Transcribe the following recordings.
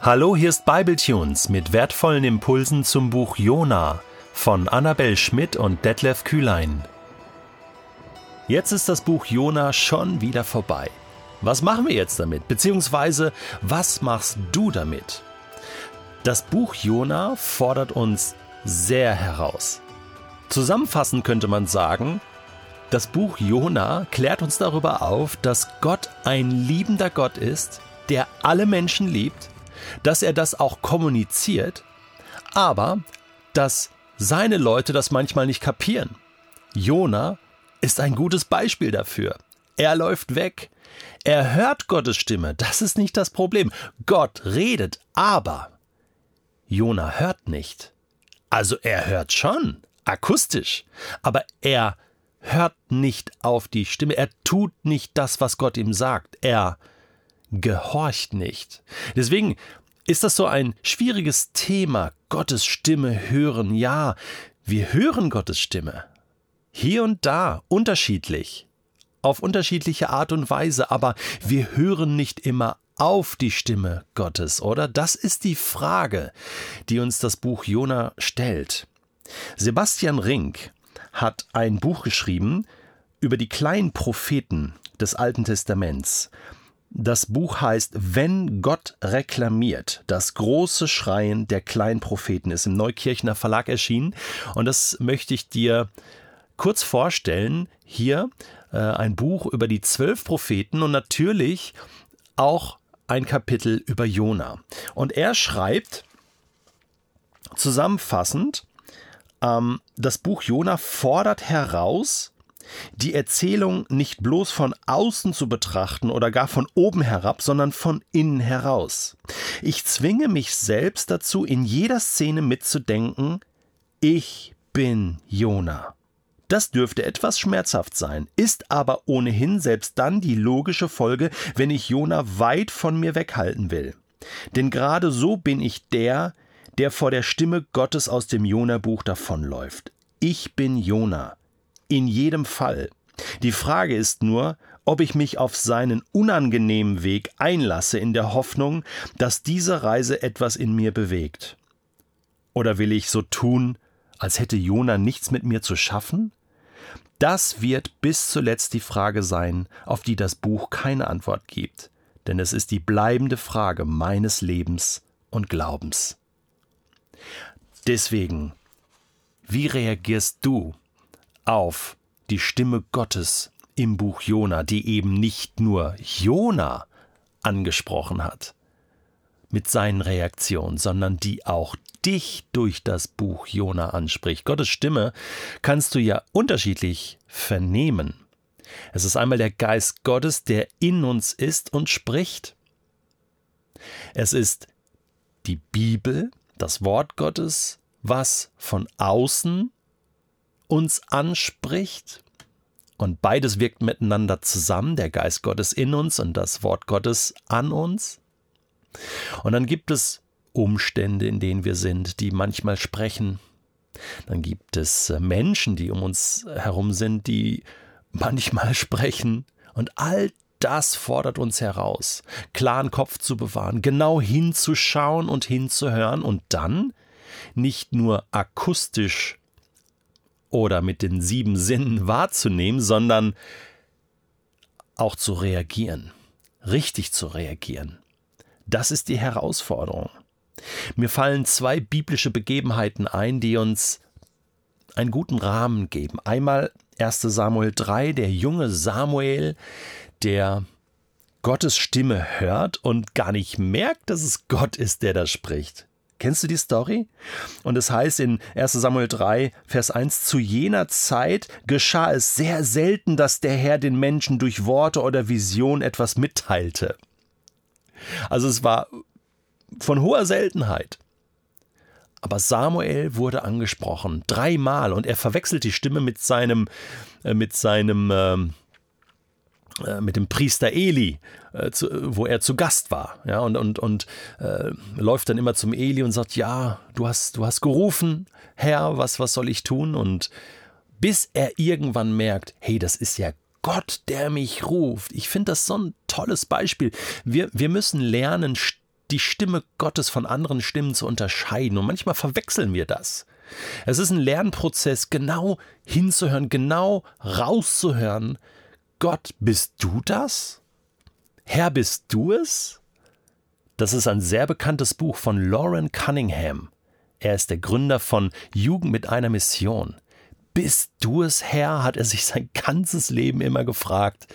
Hallo, hier ist Bibletunes mit wertvollen Impulsen zum Buch Jona von Annabel Schmidt und Detlef Kühlein. Jetzt ist das Buch Jona schon wieder vorbei. Was machen wir jetzt damit? Beziehungsweise, was machst du damit? Das Buch Jona fordert uns sehr heraus. Zusammenfassend könnte man sagen, das Buch Jona klärt uns darüber auf, dass Gott ein liebender Gott ist, der alle Menschen liebt, dass er das auch kommuniziert, aber dass seine Leute das manchmal nicht kapieren. Jona ist ein gutes Beispiel dafür. Er läuft weg. Er hört Gottes Stimme. Das ist nicht das Problem. Gott redet, aber Jona hört nicht. Also er hört schon, akustisch, aber er hört nicht auf die Stimme, er tut nicht das, was Gott ihm sagt, er gehorcht nicht. Deswegen ist das so ein schwieriges Thema, Gottes Stimme hören. Ja, wir hören Gottes Stimme. Hier und da, unterschiedlich, auf unterschiedliche Art und Weise, aber wir hören nicht immer auf die Stimme Gottes, oder? Das ist die Frage, die uns das Buch Jona stellt. Sebastian Rink hat ein Buch geschrieben über die kleinen Propheten des Alten Testaments. Das Buch heißt Wenn Gott reklamiert. Das große Schreien der kleinen Propheten ist im Neukirchner Verlag erschienen und das möchte ich dir kurz vorstellen. Hier äh, ein Buch über die zwölf Propheten und natürlich auch ein Kapitel über Jona. Und er schreibt zusammenfassend, ähm, das Buch Jona fordert heraus, die Erzählung nicht bloß von außen zu betrachten oder gar von oben herab, sondern von innen heraus. Ich zwinge mich selbst dazu, in jeder Szene mitzudenken, ich bin Jona. Das dürfte etwas schmerzhaft sein, ist aber ohnehin selbst dann die logische Folge, wenn ich Jona weit von mir weghalten will. Denn gerade so bin ich der, der vor der Stimme Gottes aus dem Jona-Buch davonläuft. Ich bin Jona. In jedem Fall. Die Frage ist nur, ob ich mich auf seinen unangenehmen Weg einlasse in der Hoffnung, dass diese Reise etwas in mir bewegt. Oder will ich so tun, als hätte Jona nichts mit mir zu schaffen? Das wird bis zuletzt die Frage sein, auf die das Buch keine Antwort gibt, denn es ist die bleibende Frage meines Lebens und Glaubens. Deswegen, wie reagierst du auf die Stimme Gottes im Buch Jona, die eben nicht nur Jona angesprochen hat mit seinen Reaktionen, sondern die auch dich durch das Buch Jona anspricht. Gottes Stimme kannst du ja unterschiedlich vernehmen. Es ist einmal der Geist Gottes, der in uns ist und spricht. Es ist die Bibel, das Wort Gottes, was von außen uns anspricht. Und beides wirkt miteinander zusammen, der Geist Gottes in uns und das Wort Gottes an uns. Und dann gibt es Umstände, in denen wir sind, die manchmal sprechen. Dann gibt es äh, Menschen, die um uns herum sind, die manchmal sprechen. Und all das fordert uns heraus, klaren Kopf zu bewahren, genau hinzuschauen und hinzuhören und dann nicht nur akustisch oder mit den sieben Sinnen wahrzunehmen, sondern auch zu reagieren, richtig zu reagieren. Das ist die Herausforderung. Mir fallen zwei biblische Begebenheiten ein, die uns einen guten Rahmen geben. Einmal 1 Samuel 3, der junge Samuel, der Gottes Stimme hört und gar nicht merkt, dass es Gott ist, der da spricht. Kennst du die Story? Und es heißt in 1 Samuel 3, Vers 1, zu jener Zeit geschah es sehr selten, dass der Herr den Menschen durch Worte oder Vision etwas mitteilte. Also es war von hoher Seltenheit. Aber Samuel wurde angesprochen, dreimal, und er verwechselt die Stimme mit seinem, äh, mit seinem, ähm, äh, mit dem Priester Eli, äh, zu, wo er zu Gast war. Ja, und, und, und äh, läuft dann immer zum Eli und sagt, ja, du hast, du hast gerufen, Herr, was, was soll ich tun? Und bis er irgendwann merkt, hey, das ist ja Gott, der mich ruft. Ich finde das so ein tolles Beispiel. Wir, wir müssen lernen, die Stimme Gottes von anderen Stimmen zu unterscheiden. Und manchmal verwechseln wir das. Es ist ein Lernprozess, genau hinzuhören, genau rauszuhören. Gott, bist du das? Herr, bist du es? Das ist ein sehr bekanntes Buch von Lauren Cunningham. Er ist der Gründer von Jugend mit einer Mission. Bist du es, Herr? hat er sich sein ganzes Leben immer gefragt.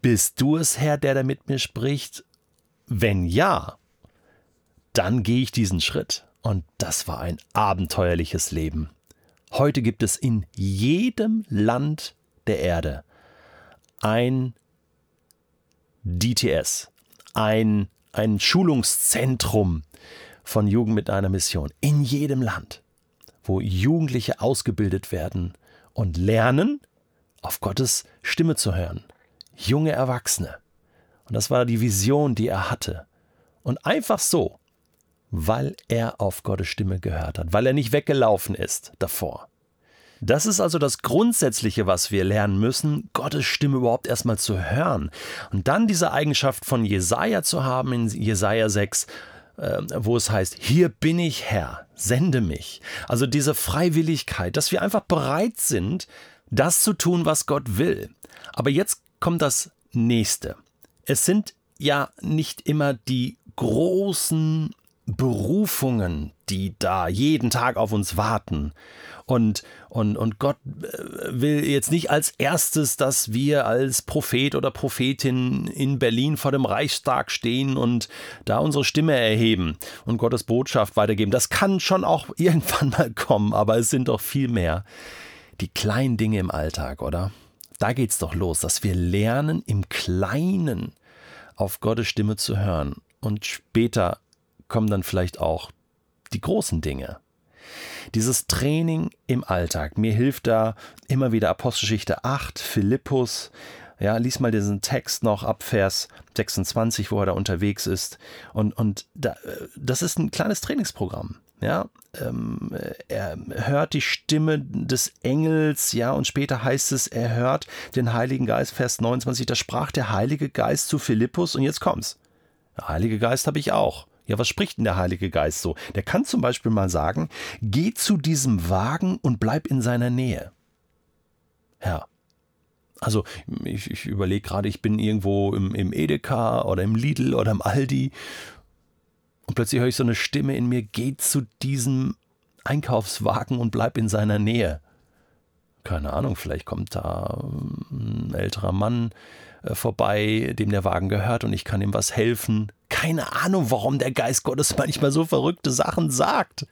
Bist du es, Herr, der da mit mir spricht? Wenn ja, dann gehe ich diesen Schritt. Und das war ein abenteuerliches Leben. Heute gibt es in jedem Land der Erde ein DTS, ein, ein Schulungszentrum von Jugend mit einer Mission. In jedem Land, wo Jugendliche ausgebildet werden und lernen, auf Gottes Stimme zu hören. Junge Erwachsene. Und das war die Vision, die er hatte. Und einfach so, weil er auf Gottes Stimme gehört hat, weil er nicht weggelaufen ist davor. Das ist also das Grundsätzliche, was wir lernen müssen, Gottes Stimme überhaupt erstmal zu hören. Und dann diese Eigenschaft von Jesaja zu haben in Jesaja 6, äh, wo es heißt, hier bin ich Herr, sende mich. Also diese Freiwilligkeit, dass wir einfach bereit sind, das zu tun, was Gott will. Aber jetzt kommt das nächste. Es sind ja nicht immer die großen Berufungen, die da jeden Tag auf uns warten. Und, und, und Gott äh, will jetzt nicht als erstes, dass wir als Prophet oder Prophetin in Berlin vor dem Reichstag stehen und da unsere Stimme erheben und Gottes Botschaft weitergeben. Das kann schon auch irgendwann mal kommen, aber es sind doch viel mehr die kleinen Dinge im Alltag, oder? Da geht's doch los, dass wir lernen, im Kleinen auf Gottes Stimme zu hören. Und später kommen dann vielleicht auch die großen Dinge. Dieses Training im Alltag, mir hilft da immer wieder Apostelgeschichte 8, Philippus, ja, lies mal diesen Text noch ab Vers 26, wo er da unterwegs ist. Und, und da, das ist ein kleines Trainingsprogramm. Ja, ähm, er hört die Stimme des Engels, ja, und später heißt es, er hört den Heiligen Geist, Vers 29, da sprach der Heilige Geist zu Philippus und jetzt kommt's. Der Heilige Geist habe ich auch. Ja, was spricht denn der Heilige Geist so? Der kann zum Beispiel mal sagen, geh zu diesem Wagen und bleib in seiner Nähe. Ja. Also ich, ich überlege gerade, ich bin irgendwo im, im Edeka oder im Lidl oder im Aldi und plötzlich höre ich so eine Stimme in mir, geh zu diesem Einkaufswagen und bleib in seiner Nähe. Keine Ahnung, vielleicht kommt da ein älterer Mann äh, vorbei, dem der Wagen gehört und ich kann ihm was helfen. Keine Ahnung, warum der Geist Gottes manchmal so verrückte Sachen sagt.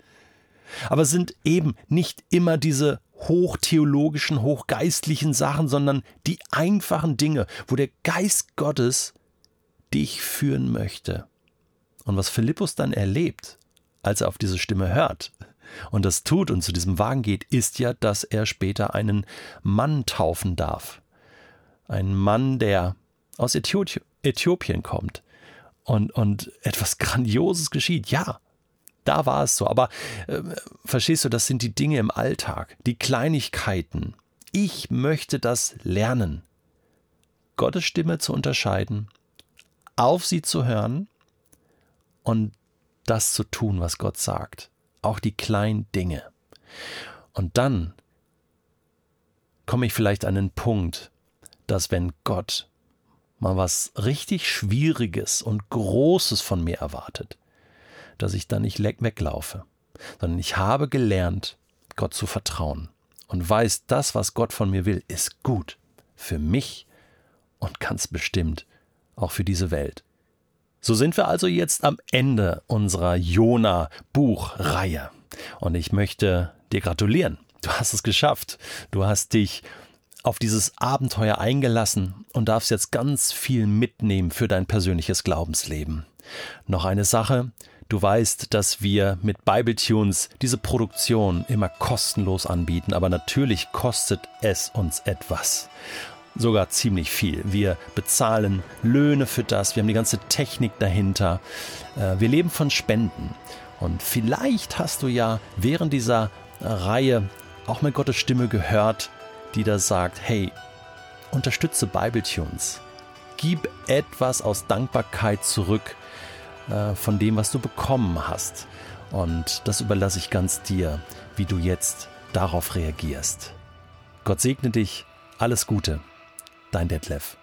Aber es sind eben nicht immer diese hochtheologischen, hochgeistlichen Sachen, sondern die einfachen Dinge, wo der Geist Gottes dich führen möchte. Und was Philippus dann erlebt, als er auf diese Stimme hört und das tut und zu diesem Wagen geht, ist ja, dass er später einen Mann taufen darf. Ein Mann, der aus Äthiopien kommt. Und, und etwas Grandioses geschieht. Ja, da war es so. Aber äh, verstehst du, das sind die Dinge im Alltag, die Kleinigkeiten. Ich möchte das lernen. Gottes Stimme zu unterscheiden, auf sie zu hören und das zu tun, was Gott sagt. Auch die kleinen Dinge. Und dann komme ich vielleicht an den Punkt, dass wenn Gott mal was richtig Schwieriges und Großes von mir erwartet, dass ich dann nicht weglaufe, sondern ich habe gelernt, Gott zu vertrauen und weiß, das, was Gott von mir will, ist gut für mich und ganz bestimmt auch für diese Welt. So sind wir also jetzt am Ende unserer Jona-Buchreihe. Und ich möchte dir gratulieren. Du hast es geschafft. Du hast dich auf dieses Abenteuer eingelassen und darfst jetzt ganz viel mitnehmen für dein persönliches Glaubensleben. Noch eine Sache. Du weißt, dass wir mit Bibletunes diese Produktion immer kostenlos anbieten, aber natürlich kostet es uns etwas sogar ziemlich viel. Wir bezahlen Löhne für das, wir haben die ganze Technik dahinter. Äh, wir leben von Spenden. Und vielleicht hast du ja während dieser Reihe auch mal Gottes Stimme gehört, die da sagt, hey, unterstütze Bibletunes. Gib etwas aus Dankbarkeit zurück äh, von dem, was du bekommen hast. Und das überlasse ich ganz dir, wie du jetzt darauf reagierst. Gott segne dich, alles Gute, dein Detlef.